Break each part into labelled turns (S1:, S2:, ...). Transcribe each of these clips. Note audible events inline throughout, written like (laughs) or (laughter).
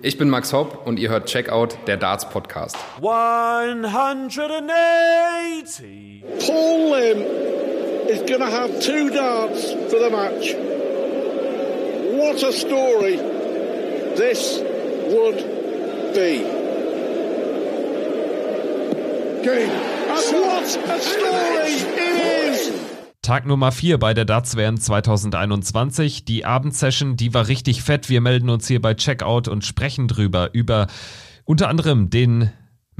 S1: Ich bin Max Hopp und ihr hört Checkout, der Darts Podcast.
S2: 180.
S3: Paul Lim is going to have two darts for the match. What a story this would be. Game. And what a story it is.
S4: Tag Nummer 4 bei der Darts WM 2021. Die Abendsession, die war richtig fett. Wir melden uns hier bei Checkout und sprechen drüber, über unter anderem den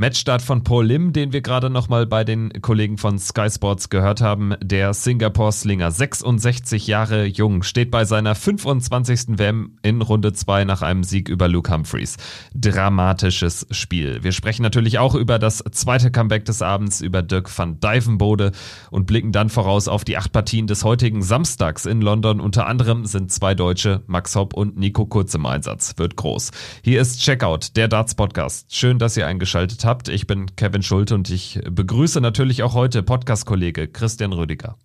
S4: Matchstart von Paul Lim, den wir gerade nochmal bei den Kollegen von Sky Sports gehört haben. Der Singapore-Slinger, 66 Jahre jung, steht bei seiner 25. WM in Runde 2 nach einem Sieg über Luke Humphreys. Dramatisches Spiel. Wir sprechen natürlich auch über das zweite Comeback des Abends, über Dirk van Dijvenbode und blicken dann voraus auf die acht Partien des heutigen Samstags in London. Unter anderem sind zwei Deutsche, Max Hopp und Nico Kurz im Einsatz. Wird groß. Hier ist Checkout, der Darts Podcast. Schön, dass ihr eingeschaltet habt habt. Ich bin Kevin Schulte und ich begrüße natürlich auch heute Podcast-Kollege Christian Rüdiger.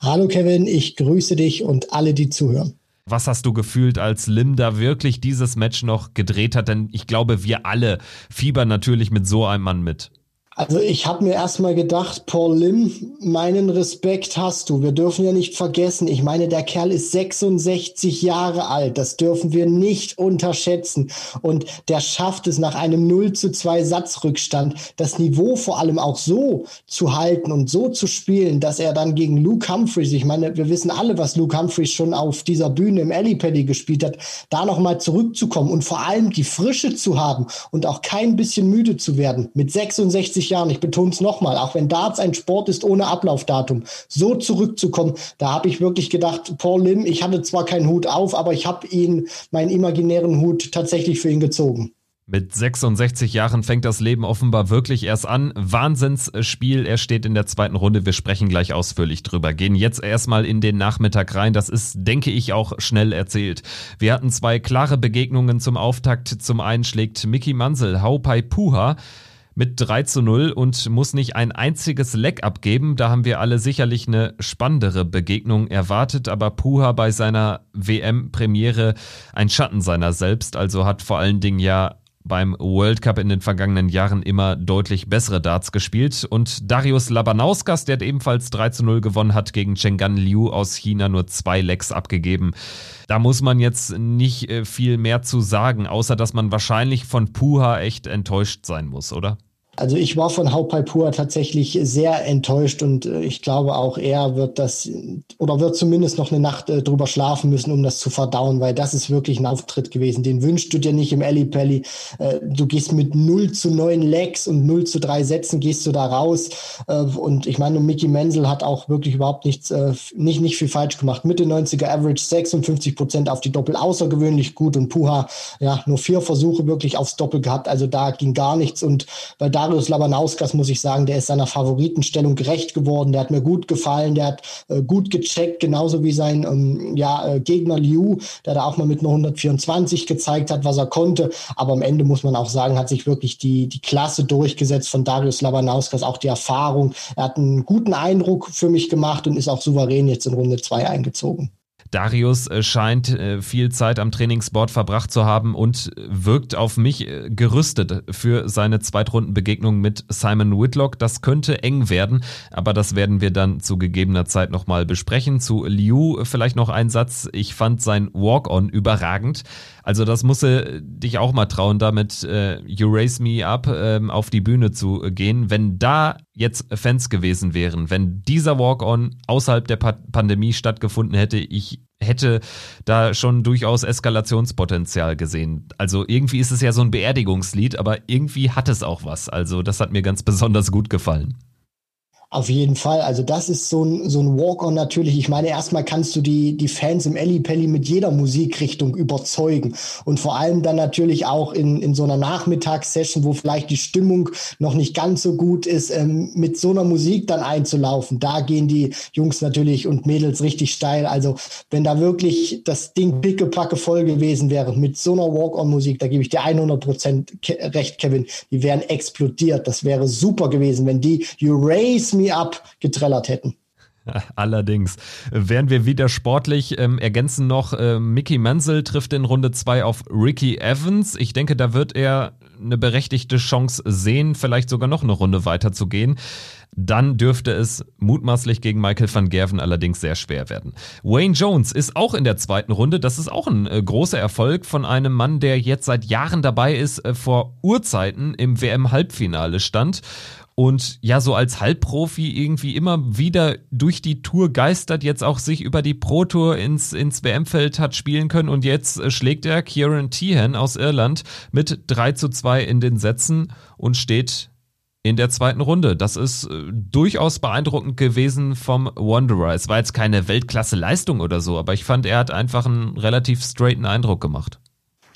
S5: Hallo Kevin, ich grüße dich und alle, die zuhören.
S4: Was hast du gefühlt, als Lim da wirklich dieses Match noch gedreht hat? Denn ich glaube, wir alle fiebern natürlich mit so einem Mann mit.
S5: Also ich habe mir erstmal gedacht, Paul Lim, meinen Respekt hast du. Wir dürfen ja nicht vergessen, ich meine, der Kerl ist 66 Jahre alt. Das dürfen wir nicht unterschätzen. Und der schafft es nach einem 0 zu 2 Satzrückstand, das Niveau vor allem auch so zu halten und so zu spielen, dass er dann gegen Luke Humphreys, ich meine, wir wissen alle, was Luke Humphreys schon auf dieser Bühne im Ellipelli gespielt hat, da nochmal zurückzukommen und vor allem die Frische zu haben und auch kein bisschen müde zu werden. Mit 66 Jahren, ich betone es nochmal, auch wenn Darts ein Sport ist ohne Ablaufdatum, so zurückzukommen, da habe ich wirklich gedacht, Paul Lim, ich hatte zwar keinen Hut auf, aber ich habe ihn, meinen imaginären Hut tatsächlich für ihn gezogen.
S4: Mit 66 Jahren fängt das Leben offenbar wirklich erst an. Wahnsinnsspiel. Er steht in der zweiten Runde. Wir sprechen gleich ausführlich drüber. Gehen jetzt erstmal in den Nachmittag rein. Das ist, denke ich, auch schnell erzählt. Wir hatten zwei klare Begegnungen zum Auftakt. Zum einen schlägt Mickey Mansell Haupai Puha mit 3 zu 0 und muss nicht ein einziges Leck abgeben. Da haben wir alle sicherlich eine spannendere Begegnung erwartet, aber Puha bei seiner WM-Premiere ein Schatten seiner selbst, also hat vor allen Dingen ja beim World Cup in den vergangenen Jahren immer deutlich bessere Darts gespielt. Und Darius Labanauskas, der ebenfalls 3 zu 0 gewonnen hat, gegen Chenggan Liu aus China nur zwei Lecks abgegeben. Da muss man jetzt nicht äh, viel mehr zu sagen, außer dass man wahrscheinlich von Puha echt enttäuscht sein muss, oder?
S5: Also ich war von Hauptpaipur tatsächlich sehr enttäuscht und äh, ich glaube auch er wird das oder wird zumindest noch eine Nacht äh, drüber schlafen müssen, um das zu verdauen, weil das ist wirklich ein Auftritt gewesen. Den wünschst du dir nicht im Ellie Pelli. Äh, du gehst mit 0 zu 9 Legs und 0 zu 3 Sätzen gehst du da raus. Äh, und ich meine, Mickey Menzel hat auch wirklich überhaupt nichts, äh, nicht, nicht viel falsch gemacht. Mitte 90er Average 56 Prozent auf die Doppel außergewöhnlich gut und Puha, ja, nur vier Versuche wirklich aufs Doppel gehabt. Also da ging gar nichts und weil da Marius Labanauskas, muss ich sagen, der ist seiner Favoritenstellung gerecht geworden. Der hat mir gut gefallen, der hat äh, gut gecheckt, genauso wie sein ähm, ja, äh, Gegner Liu, der da auch mal mit einer 124 gezeigt hat, was er konnte. Aber am Ende muss man auch sagen, hat sich wirklich die, die Klasse durchgesetzt von Darius Labanauskas, auch die Erfahrung. Er hat einen guten Eindruck für mich gemacht und ist auch souverän jetzt in Runde 2 eingezogen.
S4: Darius äh, scheint äh, viel Zeit am Trainingsboard verbracht zu haben und wirkt auf mich äh, gerüstet für seine Zweitrundenbegegnung mit Simon Whitlock. Das könnte eng werden, aber das werden wir dann zu gegebener Zeit nochmal besprechen. Zu Liu vielleicht noch ein Satz. Ich fand sein Walk-on überragend. Also das muss dich auch mal trauen, damit äh, You Raise Me Up äh, auf die Bühne zu gehen. Wenn da jetzt Fans gewesen wären, wenn dieser Walk-on außerhalb der pa Pandemie stattgefunden hätte, ich hätte da schon durchaus Eskalationspotenzial gesehen. Also irgendwie ist es ja so ein Beerdigungslied, aber irgendwie hat es auch was. Also das hat mir ganz besonders gut gefallen.
S5: Auf jeden Fall. Also das ist so ein, so ein Walk-on natürlich. Ich meine, erstmal kannst du die, die Fans im Elli Pelli mit jeder Musikrichtung überzeugen. Und vor allem dann natürlich auch in, in so einer Nachmittagssession, wo vielleicht die Stimmung noch nicht ganz so gut ist, ähm, mit so einer Musik dann einzulaufen. Da gehen die Jungs natürlich und Mädels richtig steil. Also wenn da wirklich das Ding pickepacke voll gewesen wäre mit so einer Walk-on-Musik, da gebe ich dir 100 Prozent recht, Kevin. Die wären explodiert. Das wäre super gewesen, wenn die You Raise Me Up getrellert hätten. (laughs)
S4: Allerdings. Wären wir wieder sportlich, ähm, ergänzen noch, äh, Mickey Mansell trifft in Runde 2 auf Ricky Evans. Ich denke, da wird er eine berechtigte Chance sehen, vielleicht sogar noch eine Runde weiter zu gehen. Dann dürfte es mutmaßlich gegen Michael van Gerven allerdings sehr schwer werden. Wayne Jones ist auch in der zweiten Runde. Das ist auch ein äh, großer Erfolg von einem Mann, der jetzt seit Jahren dabei ist, äh, vor Urzeiten im WM-Halbfinale stand und ja, so als Halbprofi irgendwie immer wieder durch die Tour geistert, jetzt auch sich über die Pro Tour ins, ins WM-Feld hat spielen können und jetzt äh, schlägt er Kieran Tehan aus Irland mit 3 zu 2 in den Sätzen und steht in der zweiten Runde. Das ist äh, durchaus beeindruckend gewesen vom Wanderer. Es war jetzt keine Weltklasse-Leistung oder so, aber ich fand, er hat einfach einen relativ straighten Eindruck gemacht.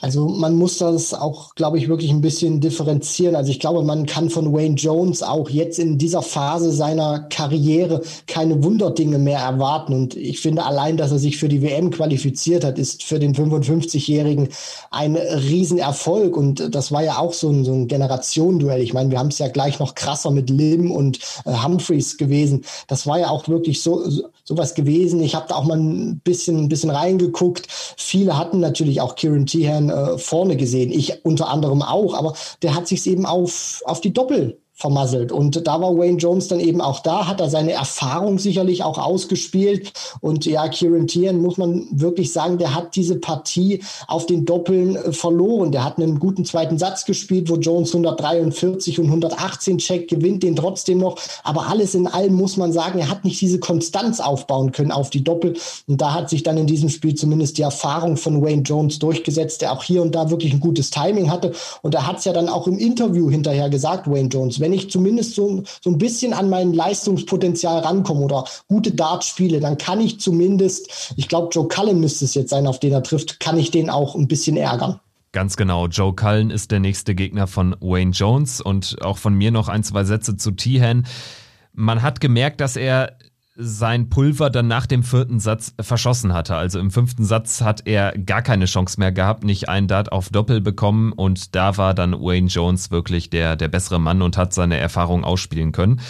S5: Also man muss das auch, glaube ich, wirklich ein bisschen differenzieren. Also ich glaube, man kann von Wayne Jones auch jetzt in dieser Phase seiner Karriere keine Wunderdinge mehr erwarten. Und ich finde allein, dass er sich für die WM qualifiziert hat, ist für den 55-Jährigen ein Riesenerfolg. Und das war ja auch so ein, so ein Generationenduell. Ich meine, wir haben es ja gleich noch krasser mit Lim und äh, Humphreys gewesen. Das war ja auch wirklich so, so sowas gewesen. Ich habe da auch mal ein bisschen, ein bisschen reingeguckt. Viele hatten natürlich auch Kieran Tehan äh, vorne gesehen. Ich unter anderem auch, aber der hat sich eben auf, auf die Doppel vermasselt. Und da war Wayne Jones dann eben auch da, hat er seine Erfahrung sicherlich auch ausgespielt. Und ja, Kieran Tieren muss man wirklich sagen, der hat diese Partie auf den Doppeln äh, verloren. Der hat einen guten zweiten Satz gespielt, wo Jones 143 und 118 checkt, gewinnt den trotzdem noch. Aber alles in allem muss man sagen, er hat nicht diese Konstanz aufbauen können auf die Doppel. Und da hat sich dann in diesem Spiel zumindest die Erfahrung von Wayne Jones durchgesetzt, der auch hier und da wirklich ein gutes Timing hatte. Und er hat es ja dann auch im Interview hinterher gesagt, Wayne Jones, wenn wenn ich zumindest so, so ein bisschen an mein Leistungspotenzial rankomme oder gute Darts spiele, dann kann ich zumindest, ich glaube, Joe Cullen müsste es jetzt sein, auf den er trifft, kann ich den auch ein bisschen ärgern.
S4: Ganz genau. Joe Cullen ist der nächste Gegner von Wayne Jones und auch von mir noch ein, zwei Sätze zu Tihan. Man hat gemerkt, dass er sein Pulver dann nach dem vierten Satz verschossen hatte. Also im fünften Satz hat er gar keine Chance mehr gehabt, nicht einen Dart auf Doppel bekommen und da war dann Wayne Jones wirklich der, der bessere Mann und hat seine Erfahrung ausspielen können.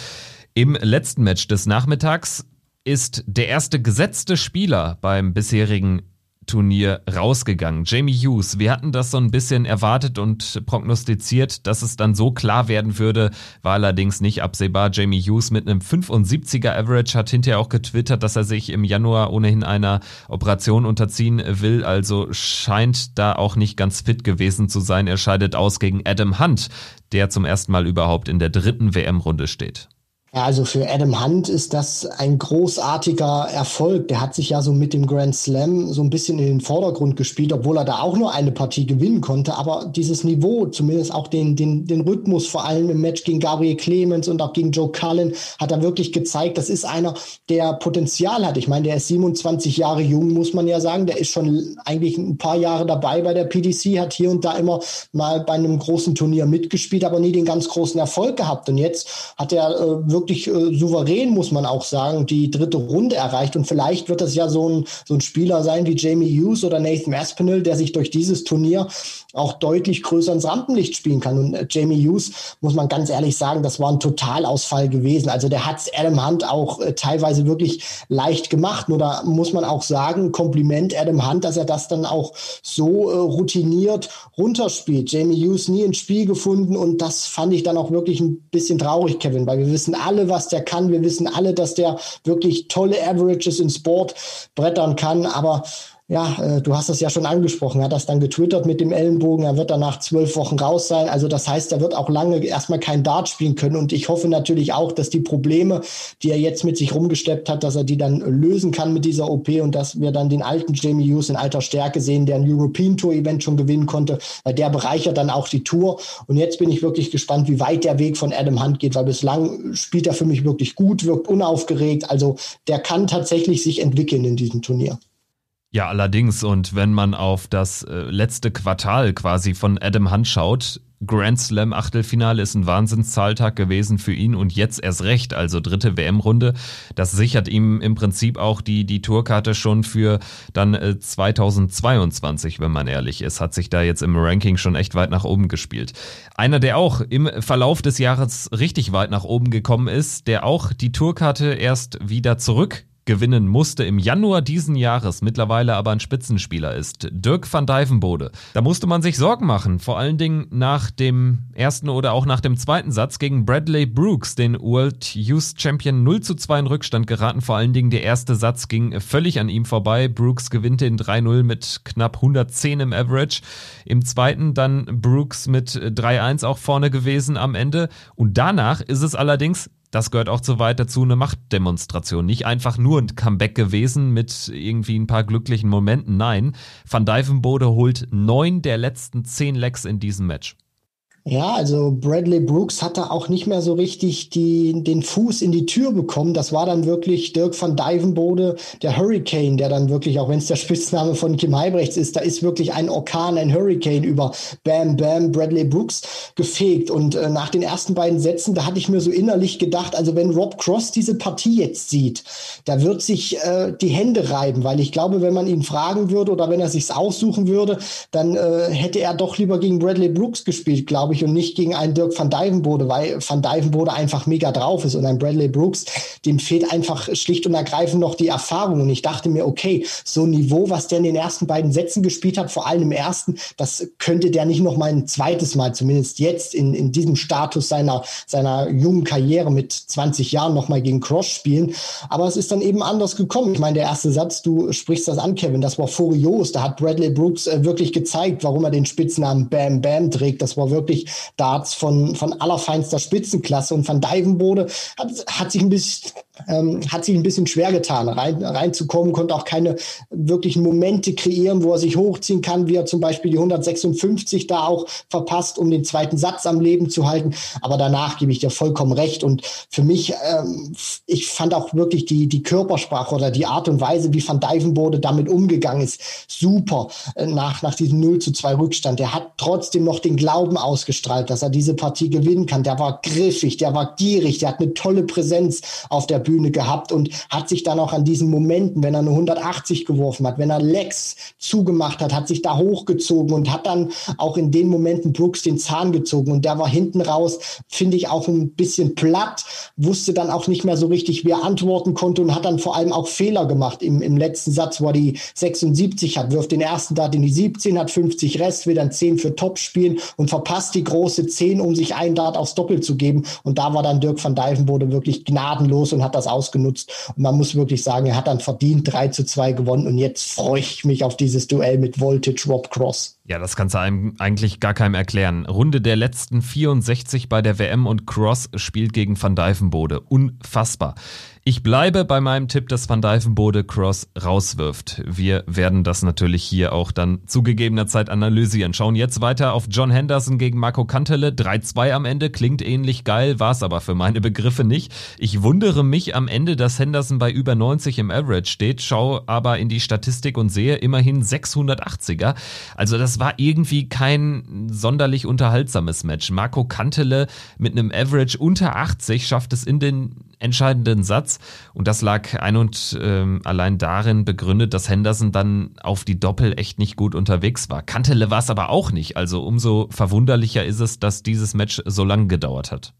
S4: Im letzten Match des Nachmittags ist der erste gesetzte Spieler beim bisherigen Turnier rausgegangen. Jamie Hughes, wir hatten das so ein bisschen erwartet und prognostiziert, dass es dann so klar werden würde, war allerdings nicht absehbar. Jamie Hughes mit einem 75er Average hat hinterher auch getwittert, dass er sich im Januar ohnehin einer Operation unterziehen will, also scheint da auch nicht ganz fit gewesen zu sein. Er scheidet aus gegen Adam Hunt, der zum ersten Mal überhaupt in der dritten WM-Runde steht.
S5: Ja, also für Adam Hunt ist das ein großartiger Erfolg. Der hat sich ja so mit dem Grand Slam so ein bisschen in den Vordergrund gespielt, obwohl er da auch nur eine Partie gewinnen konnte. Aber dieses Niveau, zumindest auch den, den, den Rhythmus, vor allem im Match gegen Gabriel Clemens und auch gegen Joe Cullen, hat er wirklich gezeigt. Das ist einer, der Potenzial hat. Ich meine, der ist 27 Jahre jung, muss man ja sagen. Der ist schon eigentlich ein paar Jahre dabei bei der PDC, hat hier und da immer mal bei einem großen Turnier mitgespielt, aber nie den ganz großen Erfolg gehabt. Und jetzt hat er äh, wirklich wirklich äh, souverän, muss man auch sagen, die dritte Runde erreicht. Und vielleicht wird das ja so ein, so ein Spieler sein wie Jamie Hughes oder Nathan Aspinall, der sich durch dieses Turnier auch deutlich größer ins Rampenlicht spielen kann. Und äh, Jamie Hughes, muss man ganz ehrlich sagen, das war ein Totalausfall gewesen. Also der hat Adam Hunt auch äh, teilweise wirklich leicht gemacht. Nur da muss man auch sagen, Kompliment Adam Hunt, dass er das dann auch so äh, routiniert runterspielt. Jamie Hughes nie ins Spiel gefunden und das fand ich dann auch wirklich ein bisschen traurig, Kevin, weil wir wissen alle, was der kann. Wir wissen alle, dass der wirklich tolle Averages in Sport brettern kann, aber ja, äh, du hast es ja schon angesprochen, er hat das dann getwittert mit dem Ellenbogen, er wird danach zwölf Wochen raus sein. Also das heißt, er wird auch lange erstmal kein Dart spielen können. Und ich hoffe natürlich auch, dass die Probleme, die er jetzt mit sich rumgesteppt hat, dass er die dann lösen kann mit dieser OP und dass wir dann den alten Jamie Hughes in alter Stärke sehen, der ein European Tour Event schon gewinnen konnte, weil der bereichert dann auch die Tour. Und jetzt bin ich wirklich gespannt, wie weit der Weg von Adam Hunt geht, weil bislang spielt er für mich wirklich gut, wirkt unaufgeregt. Also der kann tatsächlich sich entwickeln in diesem Turnier.
S4: Ja, allerdings. Und wenn man auf das äh, letzte Quartal quasi von Adam Hunt schaut, Grand Slam Achtelfinale ist ein Wahnsinnszahltag gewesen für ihn und jetzt erst recht, also dritte WM-Runde. Das sichert ihm im Prinzip auch die, die Tourkarte schon für dann 2022, äh, wenn man ehrlich ist. Hat sich da jetzt im Ranking schon echt weit nach oben gespielt. Einer, der auch im Verlauf des Jahres richtig weit nach oben gekommen ist, der auch die Tourkarte erst wieder zurück gewinnen musste im Januar diesen Jahres, mittlerweile aber ein Spitzenspieler ist, Dirk van Dijvenbode. Da musste man sich Sorgen machen, vor allen Dingen nach dem ersten oder auch nach dem zweiten Satz gegen Bradley Brooks, den World Youth Champion 0 zu 2 in Rückstand geraten. Vor allen Dingen der erste Satz ging völlig an ihm vorbei. Brooks gewinnte in 3-0 mit knapp 110 im Average. Im zweiten dann Brooks mit 3-1 auch vorne gewesen am Ende. Und danach ist es allerdings das gehört auch zu weit dazu, eine Machtdemonstration. Nicht einfach nur ein Comeback gewesen mit irgendwie ein paar glücklichen Momenten. Nein, Van Dijvenbode holt neun der letzten zehn Lecks in diesem Match.
S5: Ja, also Bradley Brooks hatte auch nicht mehr so richtig die, den Fuß in die Tür bekommen. Das war dann wirklich Dirk van Dijvenbode, der Hurricane, der dann wirklich, auch wenn es der (laughs) Spitzname von Kim Heibrechts ist, da ist wirklich ein Orkan, ein Hurricane über Bam Bam Bradley Brooks gefegt. Und äh, nach den ersten beiden Sätzen, da hatte ich mir so innerlich gedacht, also wenn Rob Cross diese Partie jetzt sieht, da wird sich äh, die Hände reiben, weil ich glaube, wenn man ihn fragen würde oder wenn er sich's aussuchen würde, dann äh, hätte er doch lieber gegen Bradley Brooks gespielt, glaube ich, und nicht gegen einen Dirk van Dijvenbode, weil van Dijvenbode einfach mega drauf ist und ein Bradley Brooks, dem fehlt einfach schlicht und ergreifend noch die Erfahrung. Und ich dachte mir, okay, so ein Niveau, was der in den ersten beiden Sätzen gespielt hat, vor allem im ersten, das könnte der nicht noch mal ein zweites Mal, zumindest jetzt in, in diesem Status seiner, seiner jungen Karriere mit 20 Jahren noch mal gegen Cross spielen. Aber es ist dann eben anders gekommen. Ich meine, der erste Satz, du sprichst das an, Kevin, das war furios. Da hat Bradley Brooks äh, wirklich gezeigt, warum er den Spitznamen Bam Bam trägt. Das war wirklich Darts von, von allerfeinster Spitzenklasse. Und Van Dijvenbode hat, hat sich ein bisschen ähm, hat sich ein bisschen schwer getan, rein, reinzukommen, konnte auch keine wirklichen Momente kreieren, wo er sich hochziehen kann, wie er zum Beispiel die 156 da auch verpasst, um den zweiten Satz am Leben zu halten. Aber danach gebe ich dir vollkommen recht. Und für mich, ähm, ich fand auch wirklich die, die Körpersprache oder die Art und Weise, wie Van Dijvenbode damit umgegangen ist, super äh, nach, nach diesem 0 zu 2 Rückstand. Er hat trotzdem noch den Glauben ausgestrahlt, dass er diese Partie gewinnen kann. Der war griffig, der war gierig, der hat eine tolle Präsenz auf der Bühne gehabt und hat sich dann auch an diesen Momenten, wenn er eine 180 geworfen hat, wenn er Lex zugemacht hat, hat sich da hochgezogen und hat dann auch in den Momenten Brooks den Zahn gezogen. Und der war hinten raus, finde ich auch ein bisschen platt, wusste dann auch nicht mehr so richtig, wie er antworten konnte und hat dann vor allem auch Fehler gemacht. Im, im letzten Satz, wo er die 76 hat, wirft den ersten Dart in die 17, hat 50 Rest, will dann 10 für Top spielen und verpasst die große 10, um sich einen Dart aufs Doppel zu geben. Und da war dann Dirk van Dijvenbode wirklich gnadenlos und hat das ausgenutzt. Und man muss wirklich sagen, er hat dann verdient 3 zu 2 gewonnen. Und jetzt freue ich mich auf dieses Duell mit Voltage Rob Cross.
S4: Ja, das kannst du einem eigentlich gar keinem erklären. Runde der letzten 64 bei der WM und Cross spielt gegen Van Dijvenbode. Unfassbar. Ich bleibe bei meinem Tipp, dass Van Dijvenbode Cross rauswirft. Wir werden das natürlich hier auch dann zu gegebener Zeit analysieren. Schauen jetzt weiter auf John Henderson gegen Marco Kantele. 3-2 am Ende, klingt ähnlich geil, war es aber für meine Begriffe nicht. Ich wundere mich am Ende, dass Henderson bei über 90 im Average steht, schau aber in die Statistik und sehe immerhin 680er. Also das war irgendwie kein sonderlich unterhaltsames Match. Marco Kantele mit einem Average unter 80 schafft es in den entscheidenden Satz. Und das lag ein und ähm, allein darin begründet, dass Henderson dann auf die Doppel echt nicht gut unterwegs war. Kantele war es aber auch nicht. Also umso verwunderlicher ist es, dass dieses Match so lange gedauert hat.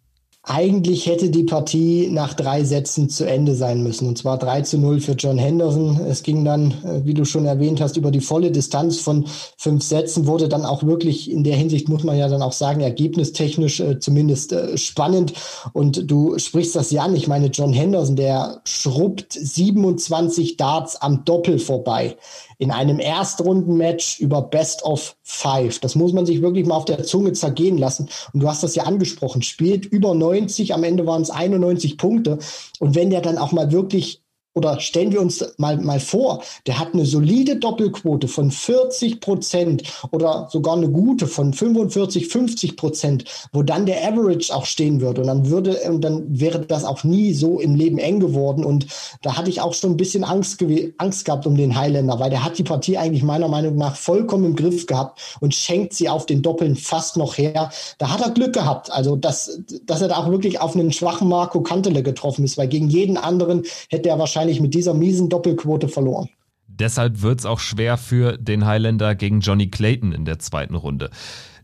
S5: Eigentlich hätte die Partie nach drei Sätzen zu Ende sein müssen. Und zwar 3 zu 0 für John Henderson. Es ging dann, äh, wie du schon erwähnt hast, über die volle Distanz von fünf Sätzen, wurde dann auch wirklich in der Hinsicht, muss man ja dann auch sagen, ergebnistechnisch äh, zumindest äh, spannend. Und du sprichst das ja an. Ich meine, John Henderson, der schrubbt 27 Darts am Doppel vorbei in einem Erstrundenmatch über Best of Five. Das muss man sich wirklich mal auf der Zunge zergehen lassen. Und du hast das ja angesprochen, spielt über 90, am Ende waren es 91 Punkte. Und wenn der dann auch mal wirklich oder stellen wir uns mal, mal vor, der hat eine solide Doppelquote von 40 Prozent oder sogar eine gute von 45, 50 Prozent, wo dann der Average auch stehen würde. Und dann würde, und dann wäre das auch nie so im Leben eng geworden. Und da hatte ich auch schon ein bisschen Angst, Angst gehabt um den Highlander, weil der hat die Partie eigentlich meiner Meinung nach vollkommen im Griff gehabt und schenkt sie auf den Doppeln fast noch her. Da hat er Glück gehabt. Also, dass, dass er da auch wirklich auf einen schwachen Marco Kantele getroffen ist, weil gegen jeden anderen hätte er wahrscheinlich wahrscheinlich mit dieser miesen Doppelquote verloren.
S4: Deshalb wird es auch schwer für den Highlander gegen Johnny Clayton in der zweiten Runde.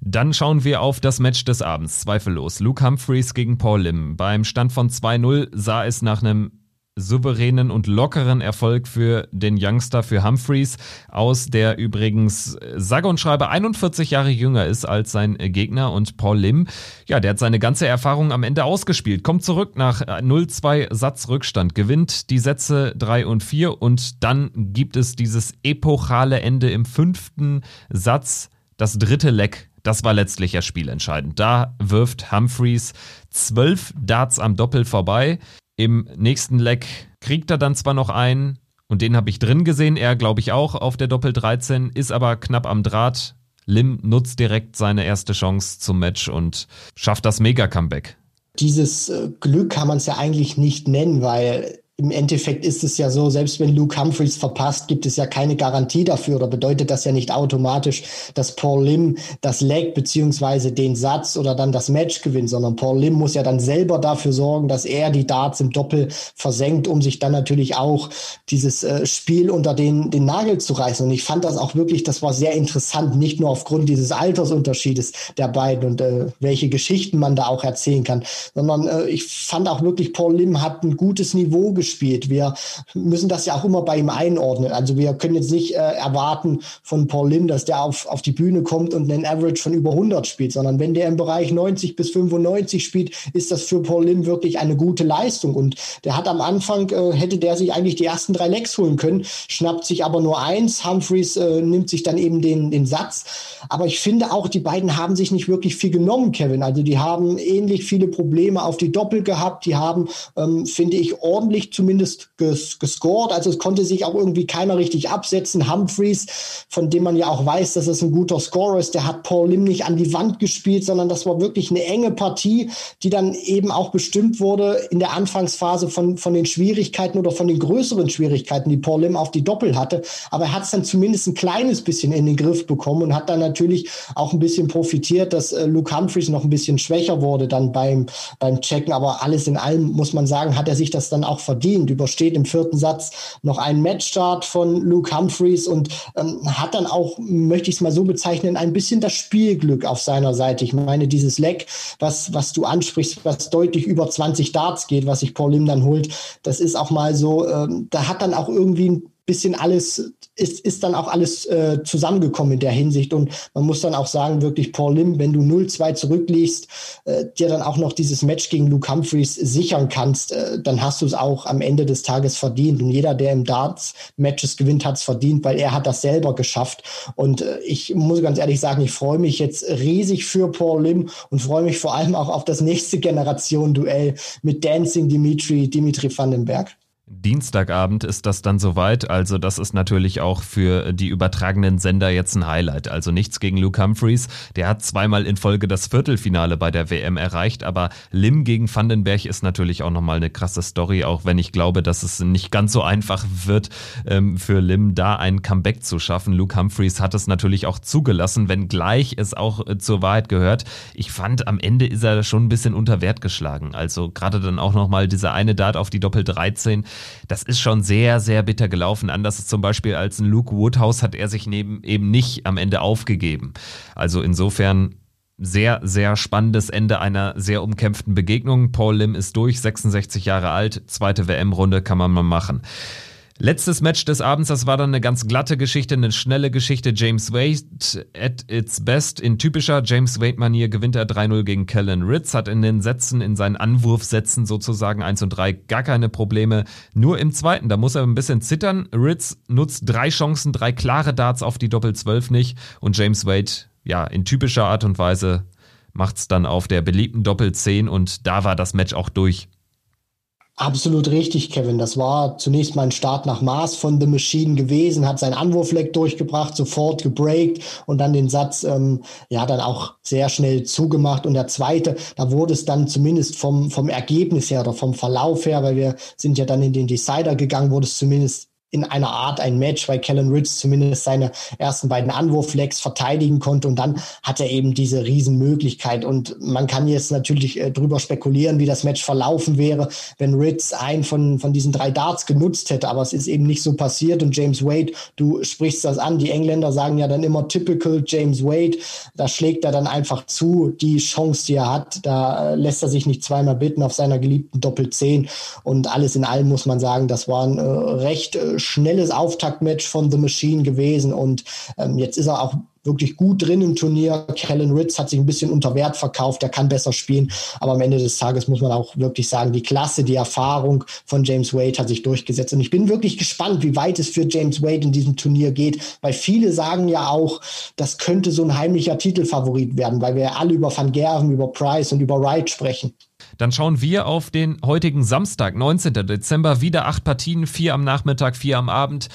S4: Dann schauen wir auf das Match des Abends, zweifellos. Luke Humphreys gegen Paul Lim. Beim Stand von 2-0 sah es nach einem souveränen und lockeren Erfolg für den Youngster, für Humphreys aus, der übrigens sage und schreibe 41 Jahre jünger ist als sein Gegner und Paul Lim. Ja, der hat seine ganze Erfahrung am Ende ausgespielt, kommt zurück nach 0-2 Satzrückstand, gewinnt die Sätze 3 und 4 und dann gibt es dieses epochale Ende im fünften Satz, das dritte Leck das war letztlich ja spielentscheidend. Da wirft Humphreys zwölf Darts am Doppel vorbei. Im nächsten Leck kriegt er dann zwar noch einen, und den habe ich drin gesehen, er glaube ich auch auf der Doppel 13, ist aber knapp am Draht. Lim nutzt direkt seine erste Chance zum Match und schafft das Mega-Comeback.
S5: Dieses äh, Glück kann man es ja eigentlich nicht nennen, weil im Endeffekt ist es ja so, selbst wenn Luke Humphreys verpasst, gibt es ja keine Garantie dafür oder bedeutet das ja nicht automatisch, dass Paul Lim das Leg beziehungsweise den Satz oder dann das Match gewinnt, sondern Paul Lim muss ja dann selber dafür sorgen, dass er die Darts im Doppel versenkt, um sich dann natürlich auch dieses äh, Spiel unter den, den Nagel zu reißen. Und ich fand das auch wirklich, das war sehr interessant, nicht nur aufgrund dieses Altersunterschiedes der beiden und äh, welche Geschichten man da auch erzählen kann, sondern äh, ich fand auch wirklich, Paul Lim hat ein gutes Niveau gespielt gespielt. Wir müssen das ja auch immer bei ihm einordnen. Also wir können jetzt nicht äh, erwarten von Paul Lim, dass der auf, auf die Bühne kommt und einen Average von über 100 spielt, sondern wenn der im Bereich 90 bis 95 spielt, ist das für Paul Lim wirklich eine gute Leistung. Und der hat am Anfang, äh, hätte der sich eigentlich die ersten drei Lecks holen können, schnappt sich aber nur eins. Humphreys äh, nimmt sich dann eben den, den Satz. Aber ich finde auch, die beiden haben sich nicht wirklich viel genommen, Kevin. Also die haben ähnlich viele Probleme auf die Doppel gehabt. Die haben, ähm, finde ich, ordentlich zumindest ges gescored. Also es konnte sich auch irgendwie keiner richtig absetzen. Humphreys, von dem man ja auch weiß, dass es ein guter Scorer ist, der hat Paul Lim nicht an die Wand gespielt, sondern das war wirklich eine enge Partie, die dann eben auch bestimmt wurde in der Anfangsphase von, von den Schwierigkeiten oder von den größeren Schwierigkeiten, die Paul Lim auf die Doppel hatte. Aber er hat es dann zumindest ein kleines bisschen in den Griff bekommen und hat dann natürlich auch ein bisschen profitiert, dass äh, Luke Humphreys noch ein bisschen schwächer wurde dann beim, beim Checken. Aber alles in allem muss man sagen, hat er sich das dann auch verdient verdient, übersteht im vierten Satz noch einen Matchstart von Luke Humphreys und ähm, hat dann auch, möchte ich es mal so bezeichnen, ein bisschen das Spielglück auf seiner Seite. Ich meine, dieses Leck, was, was du ansprichst, was deutlich über 20 Darts geht, was sich Paul Lim dann holt, das ist auch mal so, ähm, da hat dann auch irgendwie ein bisschen alles, ist, ist dann auch alles äh, zusammengekommen in der Hinsicht. Und man muss dann auch sagen, wirklich, Paul Lim, wenn du 0-2 zurückliegst, äh, dir dann auch noch dieses Match gegen Luke Humphreys sichern kannst, äh, dann hast du es auch am Ende des Tages verdient. Und jeder, der im Darts Matches gewinnt, hat es verdient, weil er hat das selber geschafft. Und äh, ich muss ganz ehrlich sagen, ich freue mich jetzt riesig für Paul Lim und freue mich vor allem auch auf das nächste Generation-Duell mit Dancing Dimitri, Dimitri Vandenberg.
S4: Dienstagabend ist das dann soweit. Also das ist natürlich auch für die übertragenen Sender jetzt ein Highlight. Also nichts gegen Luke Humphreys. Der hat zweimal in Folge das Viertelfinale bei der WM erreicht. Aber Lim gegen Vandenberg ist natürlich auch nochmal eine krasse Story. Auch wenn ich glaube, dass es nicht ganz so einfach wird ähm, für Lim da ein Comeback zu schaffen. Luke Humphreys hat es natürlich auch zugelassen, wenngleich es auch äh, zur Wahrheit gehört. Ich fand, am Ende ist er schon ein bisschen unter Wert geschlagen. Also gerade dann auch nochmal diese eine Dart auf die Doppel 13 das ist schon sehr, sehr bitter gelaufen. Anders zum Beispiel als ein Luke Woodhouse hat er sich neben, eben nicht am Ende aufgegeben. Also insofern sehr, sehr spannendes Ende einer sehr umkämpften Begegnung. Paul Lim ist durch, 66 Jahre alt, zweite WM-Runde kann man mal machen. Letztes Match des Abends, das war dann eine ganz glatte Geschichte, eine schnelle Geschichte. James Wade at its best. In typischer James Wade-Manier gewinnt er 3-0 gegen Kellen Ritz, hat in den Sätzen, in seinen Anwurfsätzen sozusagen 1 und 3 gar keine Probleme. Nur im zweiten, da muss er ein bisschen zittern. Ritz nutzt drei Chancen, drei klare Darts auf die Doppel 12 nicht und James Wade, ja, in typischer Art und Weise macht's dann auf der beliebten Doppel 10 und da war das Match auch durch
S5: Absolut richtig, Kevin. Das war zunächst mal ein Start nach Maß von The Machine gewesen, hat seinen Anwurfleck durchgebracht, sofort gebreakt und dann den Satz ähm, ja dann auch sehr schnell zugemacht. Und der zweite, da wurde es dann zumindest vom, vom Ergebnis her oder vom Verlauf her, weil wir sind ja dann in den Decider gegangen, wurde es zumindest in einer Art ein Match, weil Kellen Ritz zumindest seine ersten beiden Anwurflecks verteidigen konnte und dann hat er eben diese Riesenmöglichkeit. Und man kann jetzt natürlich äh, drüber spekulieren, wie das Match verlaufen wäre, wenn Ritz einen von, von diesen drei Darts genutzt hätte, aber es ist eben nicht so passiert. Und James Wade, du sprichst das an, die Engländer sagen ja dann immer typical James Wade, da schlägt er dann einfach zu, die Chance, die er hat, da lässt er sich nicht zweimal bitten auf seiner geliebten Doppel 10 und alles in allem muss man sagen, das war ein äh, recht äh, schnelles Auftaktmatch von The Machine gewesen und ähm, jetzt ist er auch wirklich gut drin im Turnier. Kellen Ritz hat sich ein bisschen unter Wert verkauft, er kann besser spielen, aber am Ende des Tages muss man auch wirklich sagen, die Klasse, die Erfahrung von James Wade hat sich durchgesetzt und ich bin wirklich gespannt, wie weit es für James Wade in diesem Turnier geht, weil viele sagen ja auch, das könnte so ein heimlicher Titelfavorit werden, weil wir alle über Van Gerven, über Price und über Wright sprechen.
S4: Dann schauen wir auf den heutigen Samstag, 19. Dezember, wieder acht Partien, vier am Nachmittag, vier am Abend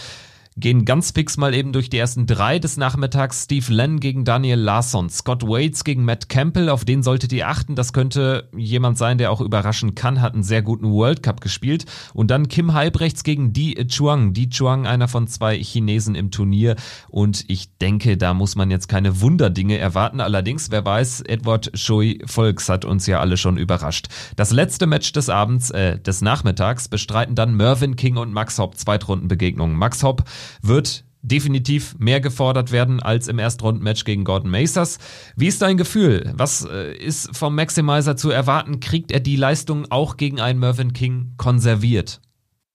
S4: gehen ganz fix mal eben durch die ersten drei des Nachmittags. Steve Lenn gegen Daniel Larsson, Scott Waits gegen Matt Campbell, auf den solltet ihr achten. Das könnte jemand sein, der auch überraschen kann, hat einen sehr guten World Cup gespielt. Und dann Kim Halbrechts gegen Di Chuang. Di Chuang, einer von zwei Chinesen im Turnier. Und ich denke, da muss man jetzt keine Wunderdinge erwarten. Allerdings, wer weiß, Edward Shui Volks hat uns ja alle schon überrascht. Das letzte Match des Abends, äh, des Nachmittags bestreiten dann Mervyn King und Max Hopp Zweitrundenbegegnungen. Max Hopp wird definitiv mehr gefordert werden als im Erstrundenmatch gegen Gordon Macers. Wie ist dein Gefühl? Was äh, ist vom Maximizer zu erwarten? Kriegt er die Leistung auch gegen einen Mervyn King konserviert?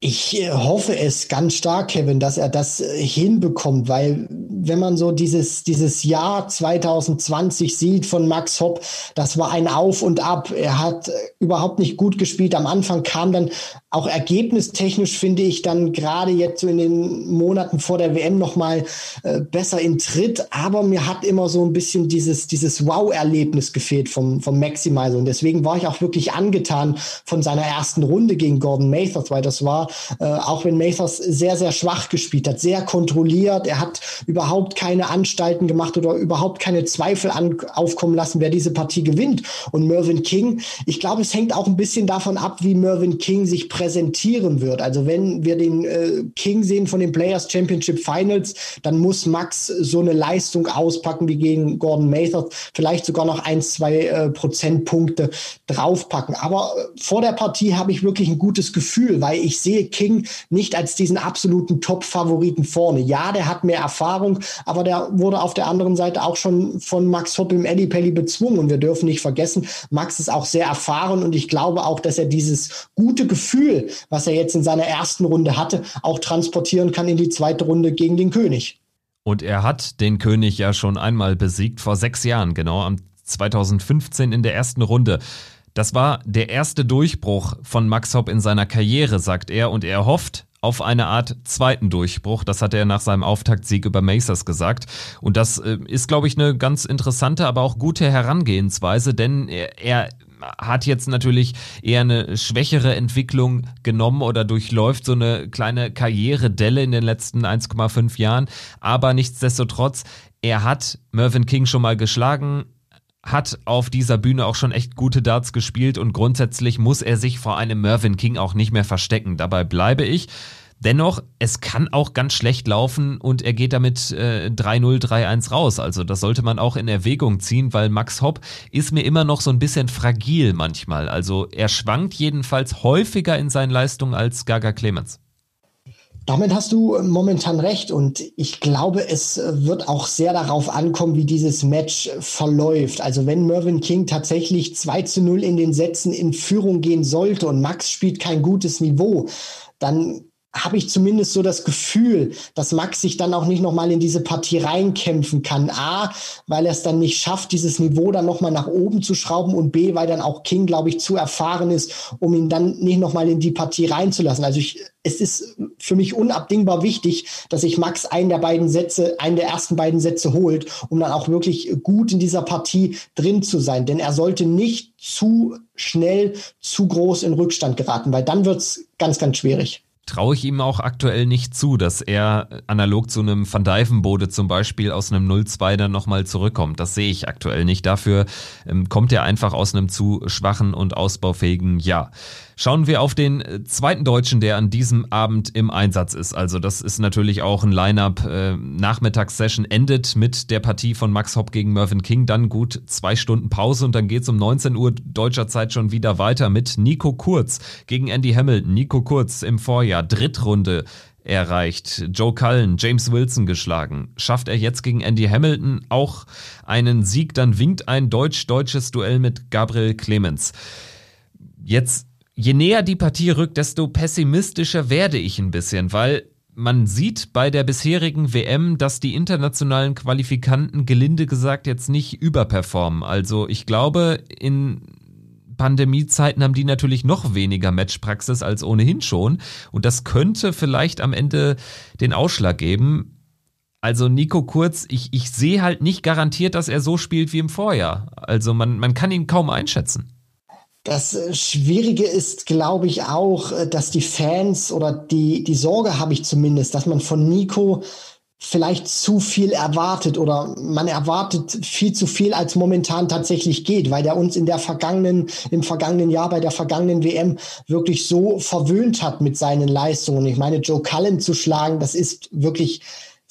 S5: Ich äh, hoffe es ganz stark, Kevin, dass er das äh, hinbekommt, weil wenn man so dieses, dieses Jahr 2020 sieht von Max Hopp, das war ein Auf und Ab. Er hat überhaupt nicht gut gespielt. Am Anfang kam dann auch ergebnistechnisch finde ich dann gerade jetzt so in den Monaten vor der WM noch mal äh, besser in Tritt, aber mir hat immer so ein bisschen dieses dieses Wow-Erlebnis gefehlt vom vom Maximizer. Und deswegen war ich auch wirklich angetan von seiner ersten Runde gegen Gordon Mathers, weil das war äh, auch wenn Mathers sehr sehr schwach gespielt hat, sehr kontrolliert, er hat überhaupt keine Anstalten gemacht oder überhaupt keine Zweifel an, aufkommen lassen, wer diese Partie gewinnt. Und Mervyn King, ich glaube, es hängt auch ein bisschen davon ab, wie Mervyn King sich präsentieren wird. Also wenn wir den äh, King sehen von den Players Championship Finals, dann muss Max so eine Leistung auspacken wie gegen Gordon Mathers, vielleicht sogar noch ein, zwei äh, Prozentpunkte draufpacken. Aber äh, vor der Partie habe ich wirklich ein gutes Gefühl, weil ich sehe King nicht als diesen absoluten Top-Favoriten vorne. Ja, der hat mehr Erfahrung, aber der wurde auf der anderen Seite auch schon von Max Hopp im Eddie Pelli bezwungen. Und wir dürfen nicht vergessen, Max ist auch sehr erfahren und ich glaube auch, dass er dieses gute Gefühl Gefühl, was er jetzt in seiner ersten Runde hatte, auch transportieren kann in die zweite Runde gegen den König.
S4: Und er hat den König ja schon einmal besiegt, vor sechs Jahren, genau, am 2015 in der ersten Runde. Das war der erste Durchbruch von Max Hopp in seiner Karriere, sagt er, und er hofft auf eine Art zweiten Durchbruch. Das hat er nach seinem Auftaktsieg über Macers gesagt. Und das äh, ist, glaube ich, eine ganz interessante, aber auch gute Herangehensweise, denn er, er hat jetzt natürlich eher eine schwächere Entwicklung genommen oder durchläuft so eine kleine Karrieredelle in den letzten 1,5 Jahren. Aber nichtsdestotrotz, er hat Mervyn King schon mal geschlagen, hat auf dieser Bühne auch schon echt gute Darts gespielt und grundsätzlich muss er sich vor einem Mervyn King auch nicht mehr verstecken. Dabei bleibe ich. Dennoch, es kann auch ganz schlecht laufen und er geht damit äh, 3-0, 3-1 raus. Also das sollte man auch in Erwägung ziehen, weil Max Hopp ist mir immer noch so ein bisschen fragil manchmal. Also er schwankt jedenfalls häufiger in seinen Leistungen als Gaga Clemens.
S5: Damit hast du momentan recht und ich glaube, es wird auch sehr darauf ankommen, wie dieses Match verläuft. Also wenn Mervyn King tatsächlich 2 zu 0 in den Sätzen in Führung gehen sollte und Max spielt kein gutes Niveau, dann habe ich zumindest so das Gefühl, dass Max sich dann auch nicht nochmal in diese Partie reinkämpfen kann. A, weil er es dann nicht schafft, dieses Niveau dann nochmal nach oben zu schrauben und B, weil dann auch King, glaube ich, zu erfahren ist, um ihn dann nicht nochmal in die Partie reinzulassen. Also ich, es ist für mich unabdingbar wichtig, dass sich Max einen der beiden Sätze, einen der ersten beiden Sätze holt, um dann auch wirklich gut in dieser Partie drin zu sein. Denn er sollte nicht zu schnell, zu groß in Rückstand geraten, weil dann wird's ganz, ganz schwierig
S4: traue ich ihm auch aktuell nicht zu, dass er analog zu einem Van Dijvenbode zum Beispiel aus einem 0-2 dann nochmal zurückkommt. Das sehe ich aktuell nicht. Dafür ähm, kommt er einfach aus einem zu schwachen und ausbaufähigen Jahr. Schauen wir auf den äh, zweiten Deutschen, der an diesem Abend im Einsatz ist. Also das ist natürlich auch ein Line-up. Äh, Nachmittagssession endet mit der Partie von Max Hopp gegen Mervyn King. Dann gut zwei Stunden Pause und dann geht's um 19 Uhr deutscher Zeit schon wieder weiter mit Nico Kurz gegen Andy Hamilton. Nico Kurz im Vorjahr, Drittrunde erreicht. Joe Cullen, James Wilson geschlagen. Schafft er jetzt gegen Andy Hamilton auch einen Sieg, dann winkt ein deutsch-deutsches Duell mit Gabriel Clemens. Jetzt je näher die Partie rückt, desto pessimistischer werde ich ein bisschen, weil man sieht bei der bisherigen WM, dass die internationalen Qualifikanten gelinde gesagt jetzt nicht überperformen. Also ich glaube, in Pandemiezeiten haben die natürlich noch weniger Matchpraxis als ohnehin schon. Und das könnte vielleicht am Ende den Ausschlag geben. Also Nico Kurz, ich, ich sehe halt nicht garantiert, dass er so spielt wie im Vorjahr. Also man, man kann ihn kaum einschätzen.
S5: Das Schwierige ist, glaube ich, auch, äh, dass die Fans oder die, die Sorge habe ich zumindest, dass man von Nico vielleicht zu viel erwartet oder man erwartet viel zu viel, als momentan tatsächlich geht, weil der uns in der vergangenen, im vergangenen Jahr bei der vergangenen WM wirklich so verwöhnt hat mit seinen Leistungen. Ich meine, Joe Cullen zu schlagen, das ist wirklich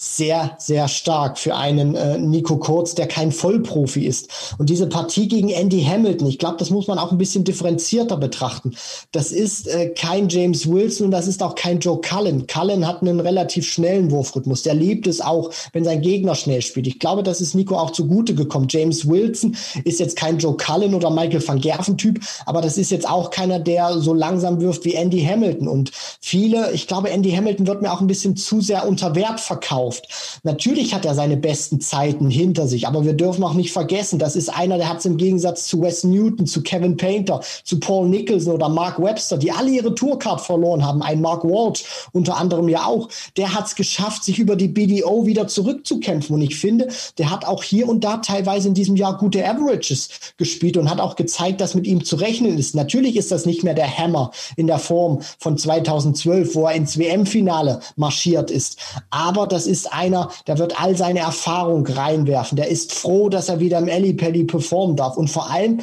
S5: sehr, sehr stark für einen äh, Nico Kurz, der kein Vollprofi ist. Und diese Partie gegen Andy Hamilton, ich glaube, das muss man auch ein bisschen differenzierter betrachten. Das ist äh, kein James Wilson und das ist auch kein Joe Cullen. Cullen hat einen relativ schnellen Wurfrhythmus. Der liebt es auch, wenn sein Gegner schnell spielt. Ich glaube, das ist Nico auch zugute gekommen. James Wilson ist jetzt kein Joe Cullen oder Michael van Gerven Typ, aber das ist jetzt auch keiner, der so langsam wirft wie Andy Hamilton. Und viele, ich glaube, Andy Hamilton wird mir auch ein bisschen zu sehr unter Wert verkauft verkauft. Natürlich hat er seine besten Zeiten hinter sich, aber wir dürfen auch nicht vergessen, das ist einer, der hat es im Gegensatz zu Wes Newton, zu Kevin Painter, zu Paul Nicholson oder Mark Webster, die alle ihre Tourcard verloren haben, ein Mark Walsh unter anderem ja auch, der hat es geschafft, sich über die BDO wieder zurückzukämpfen. Und ich finde, der hat auch hier und da teilweise in diesem Jahr gute Averages gespielt und hat auch gezeigt, dass mit ihm zu rechnen ist. Natürlich ist das nicht mehr der Hammer in der Form von 2012, wo er ins WM-Finale marschiert ist. Aber das ist ist einer, der wird all seine Erfahrung reinwerfen. Der ist froh, dass er wieder im Ellipelli performen darf. Und vor allem,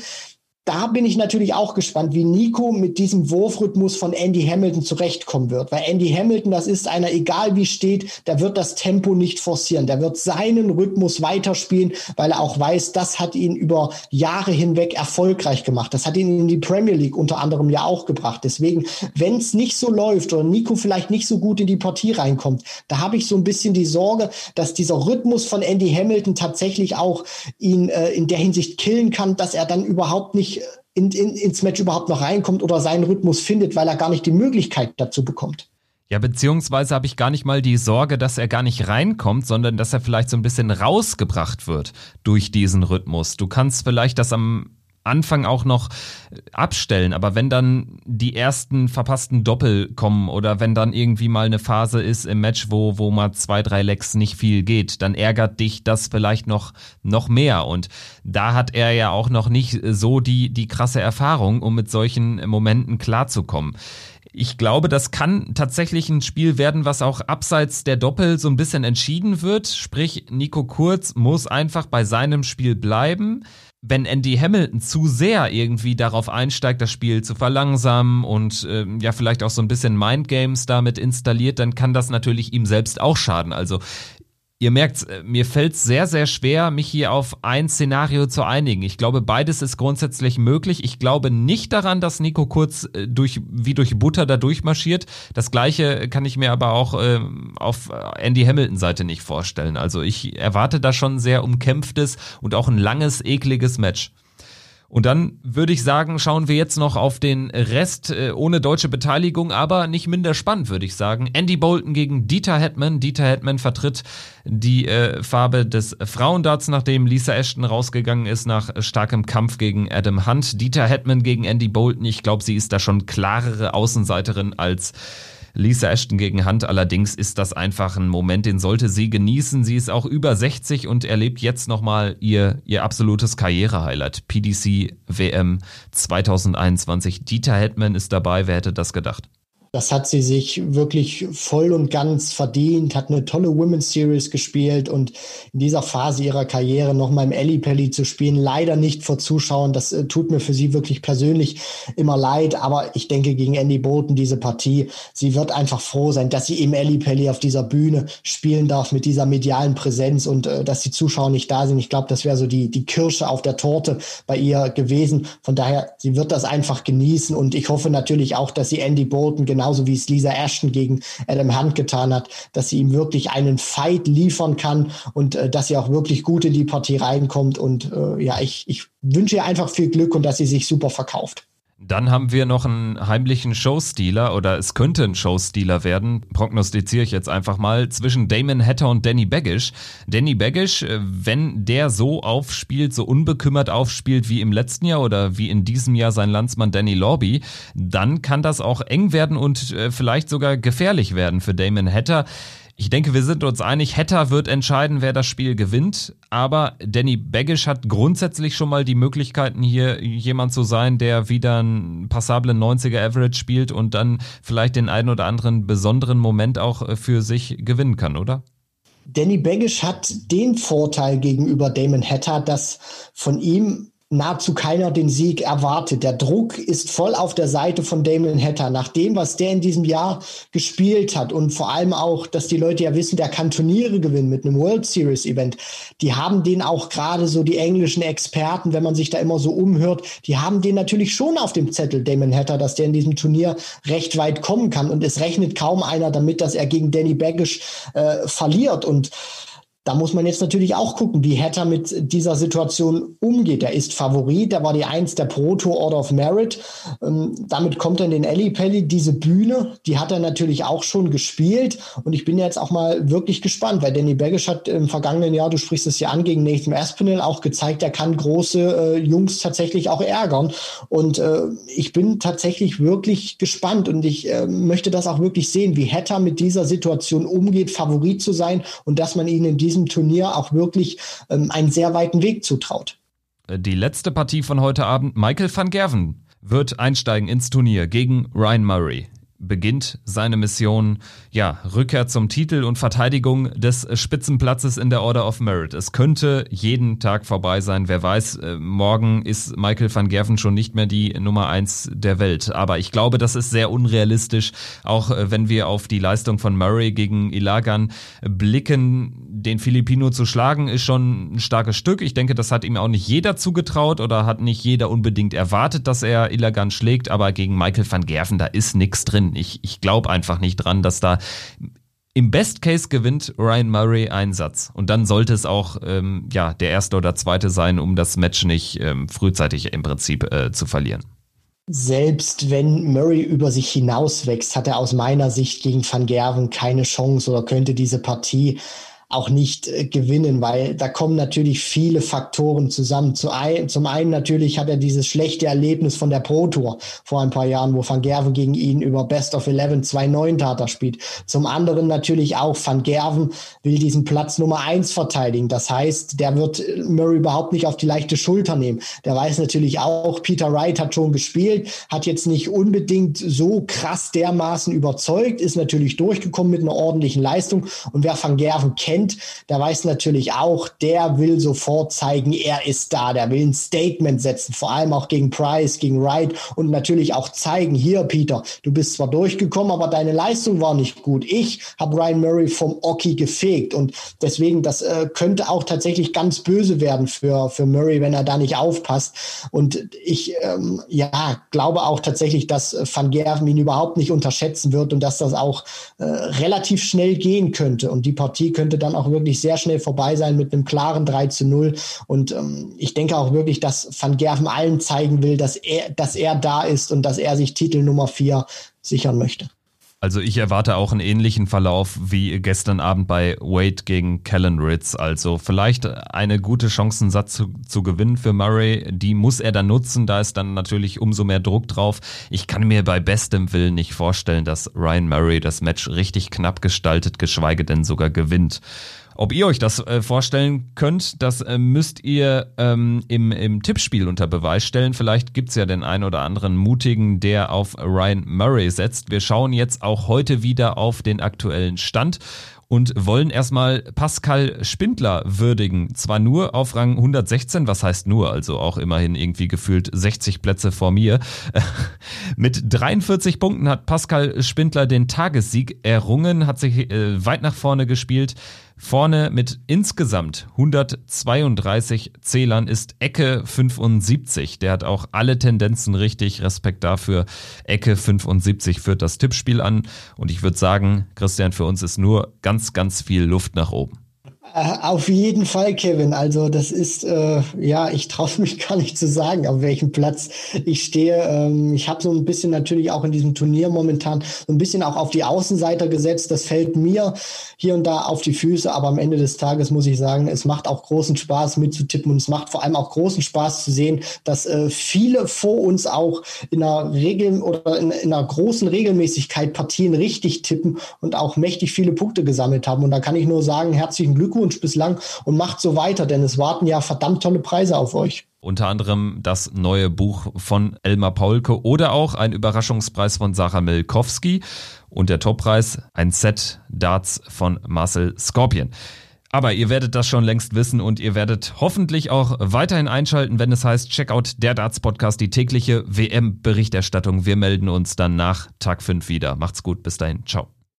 S5: da bin ich natürlich auch gespannt, wie Nico mit diesem Wurfrhythmus von Andy Hamilton zurechtkommen wird. Weil Andy Hamilton, das ist einer, egal wie steht, der wird das Tempo nicht forcieren. Der wird seinen Rhythmus weiterspielen, weil er auch weiß, das hat ihn über Jahre hinweg erfolgreich gemacht. Das hat ihn in die Premier League unter anderem ja auch gebracht. Deswegen, wenn es nicht so läuft oder Nico vielleicht nicht so gut in die Partie reinkommt, da habe ich so ein bisschen die Sorge, dass dieser Rhythmus von Andy Hamilton tatsächlich auch ihn äh, in der Hinsicht killen kann, dass er dann überhaupt nicht in, in, ins Match überhaupt noch reinkommt oder seinen Rhythmus findet, weil er gar nicht die Möglichkeit dazu bekommt.
S4: Ja, beziehungsweise habe ich gar nicht mal die Sorge, dass er gar nicht reinkommt, sondern dass er vielleicht so ein bisschen rausgebracht wird durch diesen Rhythmus. Du kannst vielleicht das am Anfang auch noch abstellen. Aber wenn dann die ersten verpassten Doppel kommen oder wenn dann irgendwie mal eine Phase ist im Match, wo, wo mal zwei, drei Lecks nicht viel geht, dann ärgert dich das vielleicht noch, noch mehr. Und da hat er ja auch noch nicht so die, die krasse Erfahrung, um mit solchen Momenten klarzukommen. Ich glaube, das kann tatsächlich ein Spiel werden, was auch abseits der Doppel so ein bisschen entschieden wird. Sprich, Nico Kurz muss einfach bei seinem Spiel bleiben wenn Andy Hamilton zu sehr irgendwie darauf einsteigt, das Spiel zu verlangsamen und äh, ja vielleicht auch so ein bisschen Mindgames damit installiert, dann kann das natürlich ihm selbst auch schaden. Also Ihr merkt, äh, mir fällt es sehr, sehr schwer, mich hier auf ein Szenario zu einigen. Ich glaube, beides ist grundsätzlich möglich. Ich glaube nicht daran, dass Nico Kurz äh, durch, wie durch Butter da durchmarschiert. Das gleiche kann ich mir aber auch äh, auf Andy Hamilton Seite nicht vorstellen. Also ich erwarte da schon ein sehr umkämpftes und auch ein langes, ekliges Match. Und dann würde ich sagen, schauen wir jetzt noch auf den Rest äh, ohne deutsche Beteiligung, aber nicht minder spannend, würde ich sagen. Andy Bolton gegen Dieter Hetman. Dieter Hetman vertritt die äh, Farbe des Frauendarts, nachdem Lisa Ashton rausgegangen ist nach starkem Kampf gegen Adam Hunt. Dieter Hetman gegen Andy Bolton. Ich glaube, sie ist da schon klarere Außenseiterin als Lisa Ashton gegen Hunt allerdings ist das einfach ein Moment, den sollte sie genießen. Sie ist auch über 60 und erlebt jetzt nochmal ihr, ihr absolutes Karrierehighlight. PDC WM 2021. Dieter Hetman ist dabei. Wer hätte das gedacht?
S5: Das hat sie sich wirklich voll und ganz verdient, hat eine tolle Women's Series gespielt und in dieser Phase ihrer Karriere nochmal im Ellie Pelli zu spielen, leider nicht vor Zuschauern. Das äh, tut mir für sie wirklich persönlich immer leid, aber ich denke gegen Andy Bolton diese Partie, sie wird einfach froh sein, dass sie im Ellie Pelli auf dieser Bühne spielen darf mit dieser medialen Präsenz und äh, dass die Zuschauer nicht da sind. Ich glaube, das wäre so die, die Kirsche auf der Torte bei ihr gewesen. Von daher, sie wird das einfach genießen und ich hoffe natürlich auch, dass sie Andy Bolton genau genauso wie es Lisa Ashton gegen Adam Hunt getan hat, dass sie ihm wirklich einen Fight liefern kann und äh, dass sie auch wirklich gut in die Partie reinkommt. Und äh, ja, ich, ich wünsche ihr einfach viel Glück und dass sie sich super verkauft.
S4: Dann haben wir noch einen heimlichen Showstealer oder es könnte ein Showstealer werden, prognostiziere ich jetzt einfach mal, zwischen Damon Hatter und Danny Baggish. Danny Baggish, äh, wenn der so aufspielt, so unbekümmert aufspielt wie im letzten Jahr oder wie in diesem Jahr sein Landsmann Danny Lorby, dann kann das auch eng werden und äh, vielleicht sogar gefährlich werden für Damon Hatter. Ich denke, wir sind uns einig, Hatter wird entscheiden, wer das Spiel gewinnt. Aber Danny Baggish hat grundsätzlich schon mal die Möglichkeiten, hier jemand zu sein, der wieder einen passablen 90er Average spielt und dann vielleicht den einen oder anderen besonderen Moment auch äh, für sich gewinnen kann, oder?
S5: Danny Baggish hat den Vorteil gegenüber Damon Hatter, dass von ihm nahezu keiner den Sieg erwartet. Der Druck ist voll auf der Seite von Damon Hatter. Nach dem, was der in diesem Jahr gespielt hat und vor allem auch, dass die Leute ja wissen, der kann Turniere gewinnen mit einem World Series Event. Die haben den auch gerade so die englischen Experten, wenn man sich da immer so umhört, die haben den natürlich schon auf dem Zettel, Damon Hatter, dass der in diesem Turnier recht weit kommen kann. Und es rechnet kaum einer damit, dass er gegen Danny Baggish äh, verliert. Und da muss man jetzt natürlich auch gucken, wie Hatter mit dieser Situation umgeht. Er ist Favorit, er war die Eins der Pro Tour Order of Merit. Ähm, damit kommt in den Ellie Pelli. Diese Bühne, die hat er natürlich auch schon gespielt. Und ich bin jetzt auch mal wirklich gespannt, weil Danny Baggish hat im vergangenen Jahr, du sprichst es ja an, gegen Nathan Aspinall auch gezeigt, er kann große äh, Jungs tatsächlich auch ärgern. Und äh, ich bin tatsächlich wirklich gespannt und ich äh, möchte das auch wirklich sehen, wie Hatter mit dieser Situation umgeht, Favorit zu sein und dass man ihn in diesem diesem Turnier auch wirklich ähm, einen sehr weiten Weg zutraut.
S4: Die letzte Partie von heute Abend, Michael van Gerven wird einsteigen ins Turnier gegen Ryan Murray beginnt seine Mission, ja, Rückkehr zum Titel und Verteidigung des Spitzenplatzes in der Order of Merit. Es könnte jeden Tag vorbei sein. Wer weiß, äh, morgen ist Michael van Gerven schon nicht mehr die Nummer eins der Welt. Aber ich glaube, das ist sehr unrealistisch, auch äh, wenn wir auf die Leistung von Murray gegen Ilagan blicken. Den Filipino zu schlagen ist schon ein starkes Stück. Ich denke, das hat ihm auch nicht jeder zugetraut oder hat nicht jeder unbedingt erwartet, dass er Ilagan schlägt. Aber gegen Michael van Gerven, da ist nichts drin. Ich, ich glaube einfach nicht dran, dass da im Best Case gewinnt Ryan Murray einen Satz. Und dann sollte es auch ähm, ja, der erste oder zweite sein, um das Match nicht ähm, frühzeitig im Prinzip äh, zu verlieren.
S5: Selbst wenn Murray über sich hinauswächst, hat er aus meiner Sicht gegen Van Gerven keine Chance oder könnte diese Partie auch nicht äh, gewinnen, weil da kommen natürlich viele Faktoren zusammen. Zu ein, zum einen natürlich hat er dieses schlechte Erlebnis von der Pro Tour vor ein paar Jahren, wo Van Gerven gegen ihn über Best of Eleven 2-9 Tater spielt. Zum anderen natürlich auch Van Gerven will diesen Platz Nummer eins verteidigen. Das heißt, der wird Murray überhaupt nicht auf die leichte Schulter nehmen. Der weiß natürlich auch, Peter Wright hat schon gespielt, hat jetzt nicht unbedingt so krass dermaßen überzeugt, ist natürlich durchgekommen mit einer ordentlichen Leistung. Und wer Van Gerven kennt, kennt, der weiß natürlich auch, der will sofort zeigen, er ist da, der will ein Statement setzen, vor allem auch gegen Price, gegen Wright und natürlich auch zeigen, hier Peter, du bist zwar durchgekommen, aber deine Leistung war nicht gut. Ich habe Ryan Murray vom Oki gefegt und deswegen, das äh, könnte auch tatsächlich ganz böse werden für, für Murray, wenn er da nicht aufpasst. Und ich ähm, ja, glaube auch tatsächlich, dass Van Gerven ihn überhaupt nicht unterschätzen wird und dass das auch äh, relativ schnell gehen könnte. Und die Partie könnte dann auch wirklich sehr schnell vorbei sein mit einem klaren 3 zu 0. Und ähm, ich denke auch wirklich, dass Van Gerven allen zeigen will, dass er, dass er da ist und dass er sich Titel Nummer 4 sichern möchte.
S4: Also ich erwarte auch einen ähnlichen Verlauf wie gestern Abend bei Wade gegen Kellen Ritz. Also vielleicht eine gute Chancensatz zu, zu gewinnen für Murray. Die muss er dann nutzen. Da ist dann natürlich umso mehr Druck drauf. Ich kann mir bei bestem Willen nicht vorstellen, dass Ryan Murray das Match richtig knapp gestaltet, geschweige denn sogar gewinnt. Ob ihr euch das äh, vorstellen könnt, das äh, müsst ihr ähm, im, im Tippspiel unter Beweis stellen. Vielleicht gibt's ja den einen oder anderen Mutigen, der auf Ryan Murray setzt. Wir schauen jetzt auch heute wieder auf den aktuellen Stand und wollen erstmal Pascal Spindler würdigen. Zwar nur auf Rang 116, was heißt nur, also auch immerhin irgendwie gefühlt 60 Plätze vor mir. (laughs) Mit 43 Punkten hat Pascal Spindler den Tagessieg errungen, hat sich äh, weit nach vorne gespielt. Vorne mit insgesamt 132 Zählern ist Ecke 75. Der hat auch alle Tendenzen richtig. Respekt dafür. Ecke 75 führt das Tippspiel an. Und ich würde sagen, Christian, für uns ist nur ganz, ganz viel Luft nach oben.
S5: Äh, auf jeden Fall, Kevin. Also das ist, äh, ja, ich traue (laughs) mich gar nicht zu sagen, auf welchem Platz ich stehe. Ähm, ich habe so ein bisschen natürlich auch in diesem Turnier momentan so ein bisschen auch auf die Außenseiter gesetzt. Das fällt mir hier und da auf die Füße, aber am Ende des Tages muss ich sagen, es macht auch großen Spaß mitzutippen und es macht vor allem auch großen Spaß zu sehen, dass äh, viele vor uns auch in einer Regel oder in, in einer großen Regelmäßigkeit Partien richtig tippen und auch mächtig viele Punkte gesammelt haben. Und da kann ich nur sagen, herzlichen Glückwunsch Glückwunsch bislang und macht so weiter, denn es warten ja verdammt tolle Preise auf euch.
S4: Unter anderem das neue Buch von Elmar Paulke oder auch ein Überraschungspreis von Sarah Milkowski und der Toppreis ein Set Darts von Marcel Scorpion. Aber ihr werdet das schon längst wissen und ihr werdet hoffentlich auch weiterhin einschalten, wenn es heißt Checkout der Darts Podcast, die tägliche WM-Berichterstattung. Wir melden uns dann nach Tag 5 wieder. Macht's gut, bis dahin. Ciao.